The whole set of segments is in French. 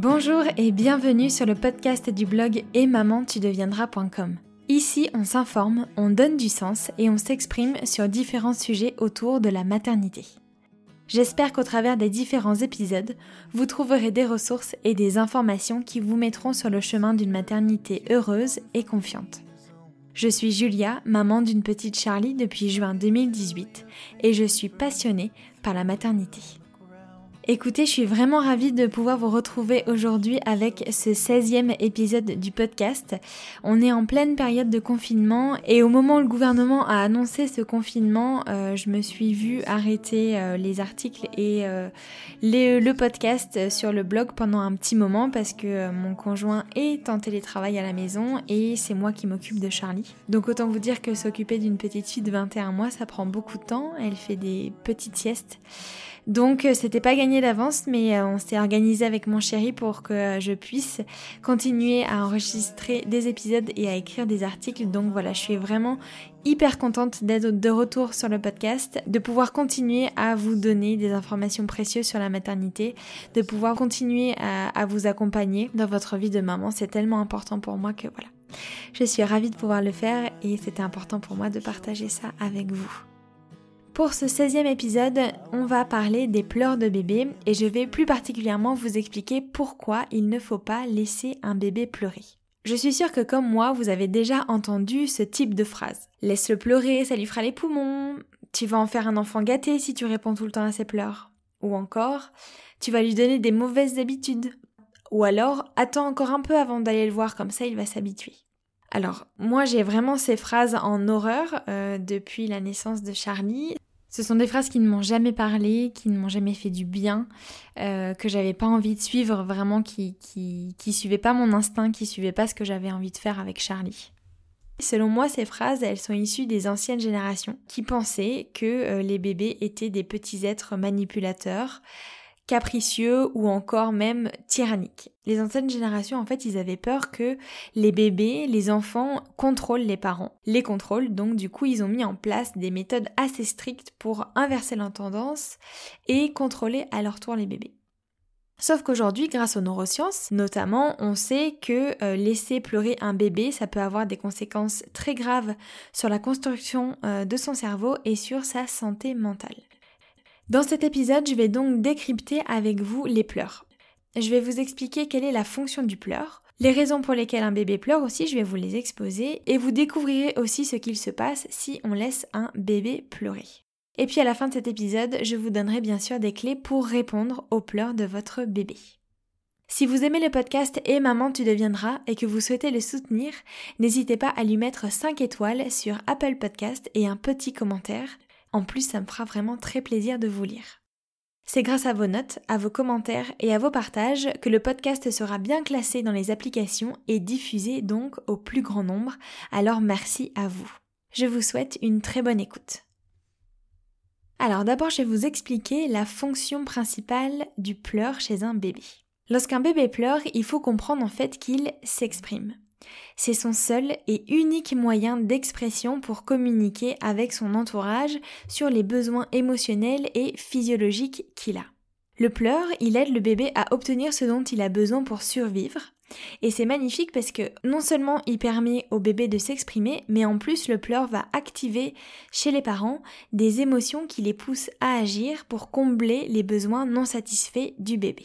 Bonjour et bienvenue sur le podcast du blog et maman tu deviendras.com. Ici, on s'informe, on donne du sens et on s'exprime sur différents sujets autour de la maternité. J'espère qu'au travers des différents épisodes, vous trouverez des ressources et des informations qui vous mettront sur le chemin d'une maternité heureuse et confiante. Je suis Julia, maman d'une petite Charlie depuis juin 2018 et je suis passionnée par la maternité. Écoutez, je suis vraiment ravie de pouvoir vous retrouver aujourd'hui avec ce 16e épisode du podcast. On est en pleine période de confinement et au moment où le gouvernement a annoncé ce confinement, euh, je me suis vue arrêter euh, les articles et euh, le podcast sur le blog pendant un petit moment parce que mon conjoint est en télétravail à la maison et c'est moi qui m'occupe de Charlie. Donc autant vous dire que s'occuper d'une petite fille de 21 mois, ça prend beaucoup de temps. Elle fait des petites siestes. Donc euh, c'était pas gagné d'avance, mais euh, on s'est organisé avec mon chéri pour que euh, je puisse continuer à enregistrer des épisodes et à écrire des articles. Donc voilà, je suis vraiment hyper contente d'être de retour sur le podcast, de pouvoir continuer à vous donner des informations précieuses sur la maternité, de pouvoir continuer à, à vous accompagner dans votre vie de maman. C'est tellement important pour moi que voilà. Je suis ravie de pouvoir le faire et c'était important pour moi de partager ça avec vous. Pour ce 16e épisode, on va parler des pleurs de bébé et je vais plus particulièrement vous expliquer pourquoi il ne faut pas laisser un bébé pleurer. Je suis sûre que comme moi, vous avez déjà entendu ce type de phrase. Laisse-le pleurer, ça lui fera les poumons. Tu vas en faire un enfant gâté si tu réponds tout le temps à ses pleurs. Ou encore, tu vas lui donner des mauvaises habitudes. Ou alors, attends encore un peu avant d'aller le voir, comme ça il va s'habituer. Alors, moi j'ai vraiment ces phrases en horreur euh, depuis la naissance de Charlie. Ce sont des phrases qui ne m'ont jamais parlé, qui ne m'ont jamais fait du bien, euh, que j'avais pas envie de suivre, vraiment qui, qui, qui suivaient pas mon instinct, qui suivaient pas ce que j'avais envie de faire avec Charlie. Selon moi, ces phrases, elles sont issues des anciennes générations qui pensaient que euh, les bébés étaient des petits êtres manipulateurs, capricieux ou encore même tyranniques. Les anciennes générations, en fait, ils avaient peur que les bébés, les enfants contrôlent les parents. Les contrôlent, donc du coup, ils ont mis en place des méthodes assez strictes pour inverser la tendance et contrôler à leur tour les bébés. Sauf qu'aujourd'hui, grâce aux neurosciences, notamment, on sait que euh, laisser pleurer un bébé, ça peut avoir des conséquences très graves sur la construction euh, de son cerveau et sur sa santé mentale. Dans cet épisode, je vais donc décrypter avec vous les pleurs. Je vais vous expliquer quelle est la fonction du pleur, les raisons pour lesquelles un bébé pleure aussi, je vais vous les exposer, et vous découvrirez aussi ce qu'il se passe si on laisse un bébé pleurer. Et puis à la fin de cet épisode, je vous donnerai bien sûr des clés pour répondre aux pleurs de votre bébé. Si vous aimez le podcast Et Maman tu deviendras et que vous souhaitez le soutenir, n'hésitez pas à lui mettre 5 étoiles sur Apple Podcast et un petit commentaire. En plus, ça me fera vraiment très plaisir de vous lire. C'est grâce à vos notes, à vos commentaires et à vos partages que le podcast sera bien classé dans les applications et diffusé donc au plus grand nombre, alors merci à vous. Je vous souhaite une très bonne écoute. Alors d'abord je vais vous expliquer la fonction principale du pleur chez un bébé. Lorsqu'un bébé pleure, il faut comprendre en fait qu'il s'exprime. C'est son seul et unique moyen d'expression pour communiquer avec son entourage sur les besoins émotionnels et physiologiques qu'il a. Le pleur, il aide le bébé à obtenir ce dont il a besoin pour survivre. Et c'est magnifique parce que non seulement il permet au bébé de s'exprimer, mais en plus le pleur va activer chez les parents des émotions qui les poussent à agir pour combler les besoins non satisfaits du bébé.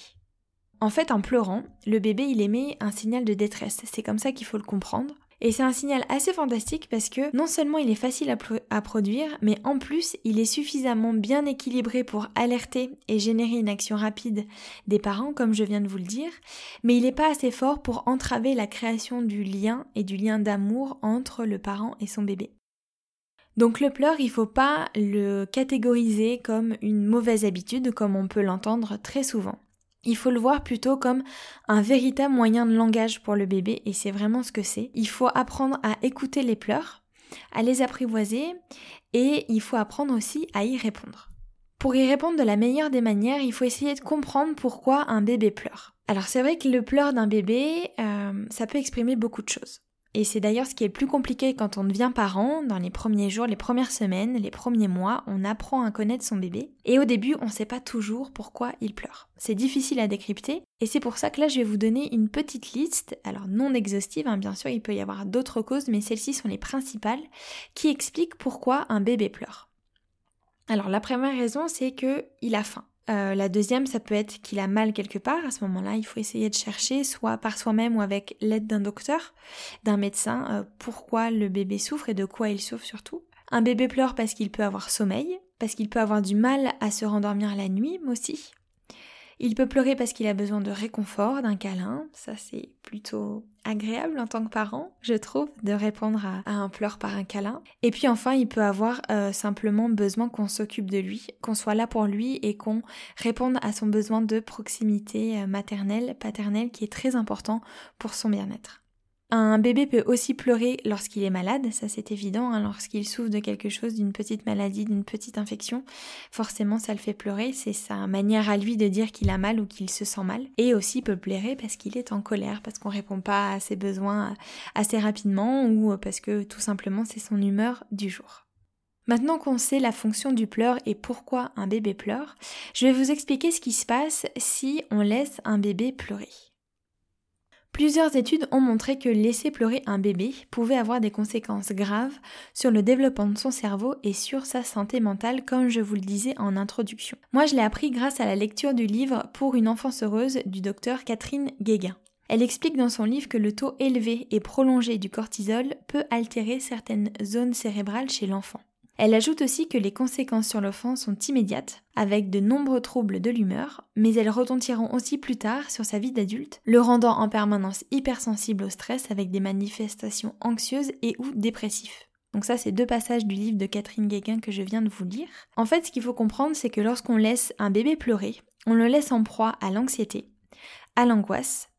En fait, en pleurant, le bébé il émet un signal de détresse. C'est comme ça qu'il faut le comprendre. Et c'est un signal assez fantastique parce que non seulement il est facile à, produire, mais en plus il est suffisamment bien équilibré pour alerter et générer une action rapide des parents, comme je viens de vous le dire, mais il n'est pas assez fort pour entraver la création du lien et du lien d'amour entre le parent et son bébé. Donc le pleur, il faut pas le catégoriser comme une mauvaise habitude, comme on peut l'entendre très souvent. Il faut le voir plutôt comme un véritable moyen de langage pour le bébé et c'est vraiment ce que c'est. Il faut apprendre à écouter les pleurs, à les apprivoiser et il faut apprendre aussi à y répondre. Pour y répondre de la meilleure des manières, il faut essayer de comprendre pourquoi un bébé pleure. Alors c'est vrai que le pleur d'un bébé, euh, ça peut exprimer beaucoup de choses. Et c'est d'ailleurs ce qui est plus compliqué quand on devient parent. Dans les premiers jours, les premières semaines, les premiers mois, on apprend à connaître son bébé. Et au début, on ne sait pas toujours pourquoi il pleure. C'est difficile à décrypter. Et c'est pour ça que là, je vais vous donner une petite liste, alors non exhaustive, hein, bien sûr, il peut y avoir d'autres causes, mais celles-ci sont les principales, qui expliquent pourquoi un bébé pleure. Alors la première raison, c'est qu'il a faim. Euh, la deuxième, ça peut être qu'il a mal quelque part. À ce moment-là, il faut essayer de chercher, soit par soi-même ou avec l'aide d'un docteur, d'un médecin, euh, pourquoi le bébé souffre et de quoi il souffre surtout. Un bébé pleure parce qu'il peut avoir sommeil, parce qu'il peut avoir du mal à se rendormir la nuit aussi. Il peut pleurer parce qu'il a besoin de réconfort, d'un câlin. Ça, c'est plutôt agréable en tant que parent, je trouve, de répondre à, un pleur par un câlin. Et puis enfin, il peut avoir euh, simplement besoin qu'on s'occupe de lui, qu'on soit là pour lui et qu'on réponde à son besoin de proximité euh, maternelle, paternelle, qui est très important pour son bien-être. Un bébé peut aussi pleurer lorsqu'il est malade, ça c'est évident, hein, lorsqu'il souffre de quelque chose, d'une petite maladie, d'une petite infection, forcément ça le fait pleurer, c'est sa manière à lui de dire qu'il a mal ou qu'il se sent mal. Et aussi peut pleurer parce qu'il est en colère, parce qu'on répond pas à ses besoins assez rapidement ou parce que tout simplement c'est son humeur du jour. Maintenant qu'on sait la fonction du pleur et pourquoi un bébé pleure, je vais vous expliquer ce qui se passe si on laisse un bébé pleurer. Plusieurs études ont montré que laisser pleurer un bébé pouvait avoir des conséquences graves sur le développement de son cerveau et sur sa santé mentale, comme je vous le disais en introduction. Moi, je l'ai appris grâce à la lecture du livre Pour une enfance heureuse du docteur Catherine Guéguin. Elle explique dans son livre que le taux élevé et prolongé du cortisol peut altérer certaines zones cérébrales chez l'enfant. Elle ajoute aussi que les conséquences sur l'enfant sont immédiates, avec de nombreux troubles de l'humeur, mais elles retentiront aussi plus tard sur sa vie d'adulte, le rendant en permanence hypersensible au stress avec des manifestations anxieuses et ou dépressifs. Donc ça, c'est deux passages du livre de Catherine Guéguin que je viens de vous lire. En fait, ce qu'il faut comprendre, c'est que lorsqu'on laisse un bébé pleurer, on le laisse en proie à l'anxiété, à l'angoisse,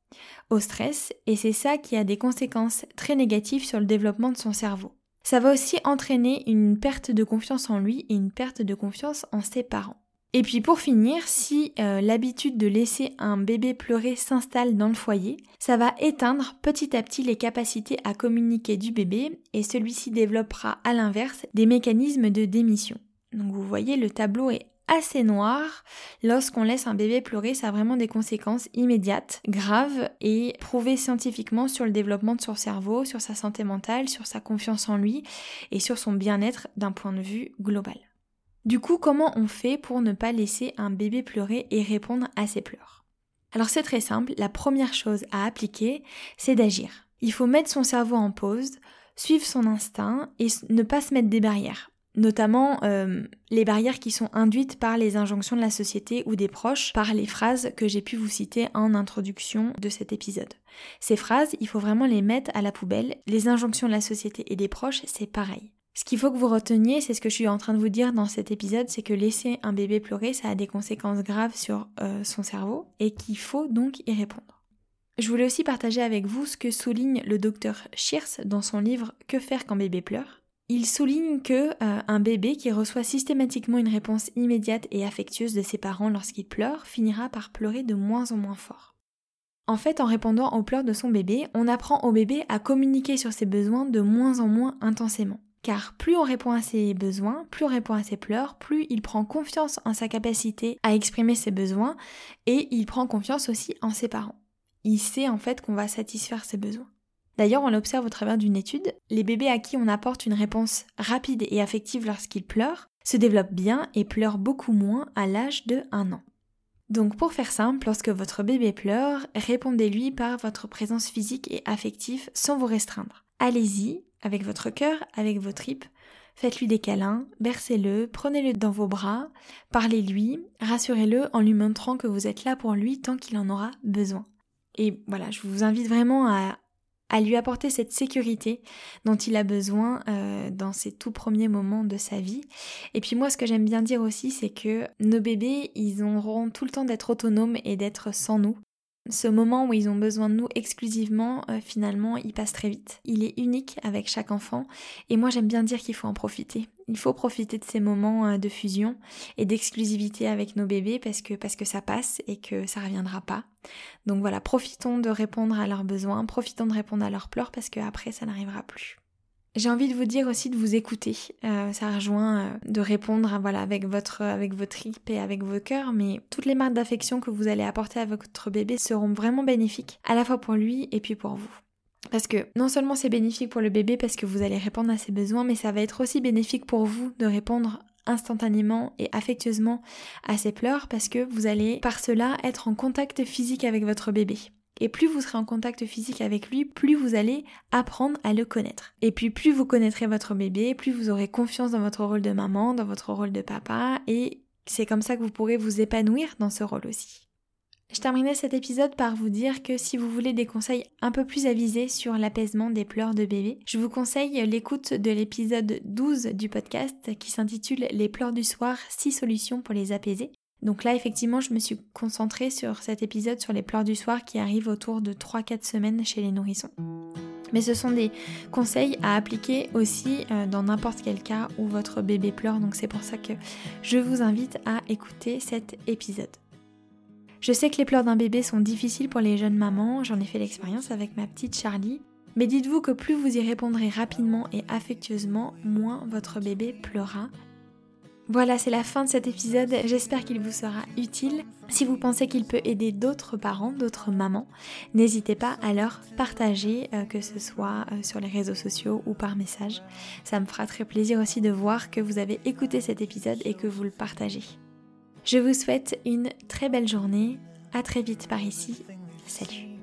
au stress, et c'est ça qui a des conséquences très négatives sur le développement de son cerveau. Ça va aussi entraîner une perte de confiance en lui et une perte de confiance en ses parents. Et puis pour finir, si euh, l'habitude de laisser un bébé pleurer s'installe dans le foyer, ça va éteindre petit à petit les capacités à communiquer du bébé et celui-ci développera à l'inverse des mécanismes de démission. Donc vous voyez, le tableau est assez noir. Lorsqu'on laisse un bébé pleurer, ça a vraiment des conséquences immédiates, graves et prouvées scientifiquement sur le développement de son cerveau, sur sa santé mentale, sur sa confiance en lui et sur son bien-être d'un point de vue global. Du coup, comment on fait pour ne pas laisser un bébé pleurer et répondre à ses pleurs? Alors c'est très simple, la première chose à appliquer, c'est d'agir. Il faut mettre son cerveau en pause, suivre son instinct et ne pas se mettre des barrières notamment euh, les barrières qui sont induites par les injonctions de la société ou des proches, par les phrases que j'ai pu vous citer en introduction de cet épisode. Ces phrases, il faut vraiment les mettre à la poubelle. Les injonctions de la société et des proches, c'est pareil. Ce qu'il faut que vous reteniez, c'est ce que je suis en train de vous dire dans cet épisode, c'est que laisser un bébé pleurer, ça a des conséquences graves sur euh, son cerveau et qu'il faut donc y répondre. Je voulais aussi partager avec vous ce que souligne le docteur Shears dans son livre Que faire quand bébé pleure? Il souligne que euh, un bébé qui reçoit systématiquement une réponse immédiate et affectueuse de ses parents lorsqu'il pleure finira par pleurer de moins en moins fort. En fait, en répondant aux pleurs de son bébé, on apprend au bébé à communiquer sur ses besoins de moins en moins intensément. Car plus on répond à ses besoins, plus on répond à ses pleurs, plus il prend confiance en sa capacité à exprimer ses besoins et il prend confiance aussi en ses parents. Il sait en fait qu'on va satisfaire ses besoins. D'ailleurs, on l'observe au travers d'une étude, les bébés à qui on apporte une réponse rapide et affective lorsqu'ils pleurent se développent bien et pleurent beaucoup moins à l'âge de 1 an. Donc pour faire simple, lorsque votre bébé pleure, répondez-lui par votre présence physique et affective sans vous restreindre. Allez-y, avec votre cœur, avec vos tripes, faites-lui des câlins, bercez-le, prenez-le dans vos bras, parlez-lui, rassurez-le en lui montrant que vous êtes là pour lui tant qu'il en aura besoin. Et voilà, je vous invite vraiment à à lui apporter cette sécurité dont il a besoin euh, dans ses tout premiers moments de sa vie. Et puis moi, ce que j'aime bien dire aussi, c'est que nos bébés, ils auront tout le temps d'être autonomes et d'être sans nous. Ce moment où ils ont besoin de nous exclusivement, euh, finalement, il passe très vite. Il est unique avec chaque enfant et moi j'aime bien dire qu'il faut en profiter. Il faut profiter de ces moments euh, de fusion et d'exclusivité avec nos bébés parce que, parce que ça passe et que ça reviendra pas. Donc voilà, profitons de répondre à leurs besoins, profitons de répondre à leurs pleurs parce qu'après ça n'arrivera plus. J'ai envie de vous dire aussi de vous écouter. Euh, ça rejoint euh, de répondre voilà, avec votre avec votre tripes et avec vos cœurs, mais toutes les marques d'affection que vous allez apporter à votre bébé seront vraiment bénéfiques, à la fois pour lui et puis pour vous. Parce que non seulement c'est bénéfique pour le bébé parce que vous allez répondre à ses besoins, mais ça va être aussi bénéfique pour vous de répondre instantanément et affectueusement à ses pleurs parce que vous allez par cela être en contact physique avec votre bébé. Et plus vous serez en contact physique avec lui, plus vous allez apprendre à le connaître. Et puis plus vous connaîtrez votre bébé, plus vous aurez confiance dans votre rôle de maman, dans votre rôle de papa, et c'est comme ça que vous pourrez vous épanouir dans ce rôle aussi. Je terminais cet épisode par vous dire que si vous voulez des conseils un peu plus avisés sur l'apaisement des pleurs de bébé, je vous conseille l'écoute de l'épisode 12 du podcast qui s'intitule Les pleurs du soir, 6 solutions pour les apaiser. Donc là, effectivement, je me suis concentrée sur cet épisode sur les pleurs du soir qui arrivent autour de 3-4 semaines chez les nourrissons. Mais ce sont des conseils à appliquer aussi euh, dans n'importe quel cas où votre bébé pleure. Donc c'est pour ça que je vous invite à écouter cet épisode. Je sais que les pleurs d'un bébé sont difficiles pour les jeunes mamans, j'en ai fait l'expérience avec ma petite Charlie. Mais dites-vous que plus vous y répondrez rapidement et affectueusement, moins votre bébé pleurera voilà, c'est la fin de cet épisode. J'espère qu'il vous sera utile. Si vous pensez qu'il peut aider d'autres parents, d'autres mamans, n'hésitez pas à leur partager, euh, que ce soit euh, sur les réseaux sociaux ou par message. Ça me fera très plaisir aussi de voir que vous avez écouté cet épisode et que vous le partagez. Je vous souhaite une très belle journée. À très vite par ici. Salut.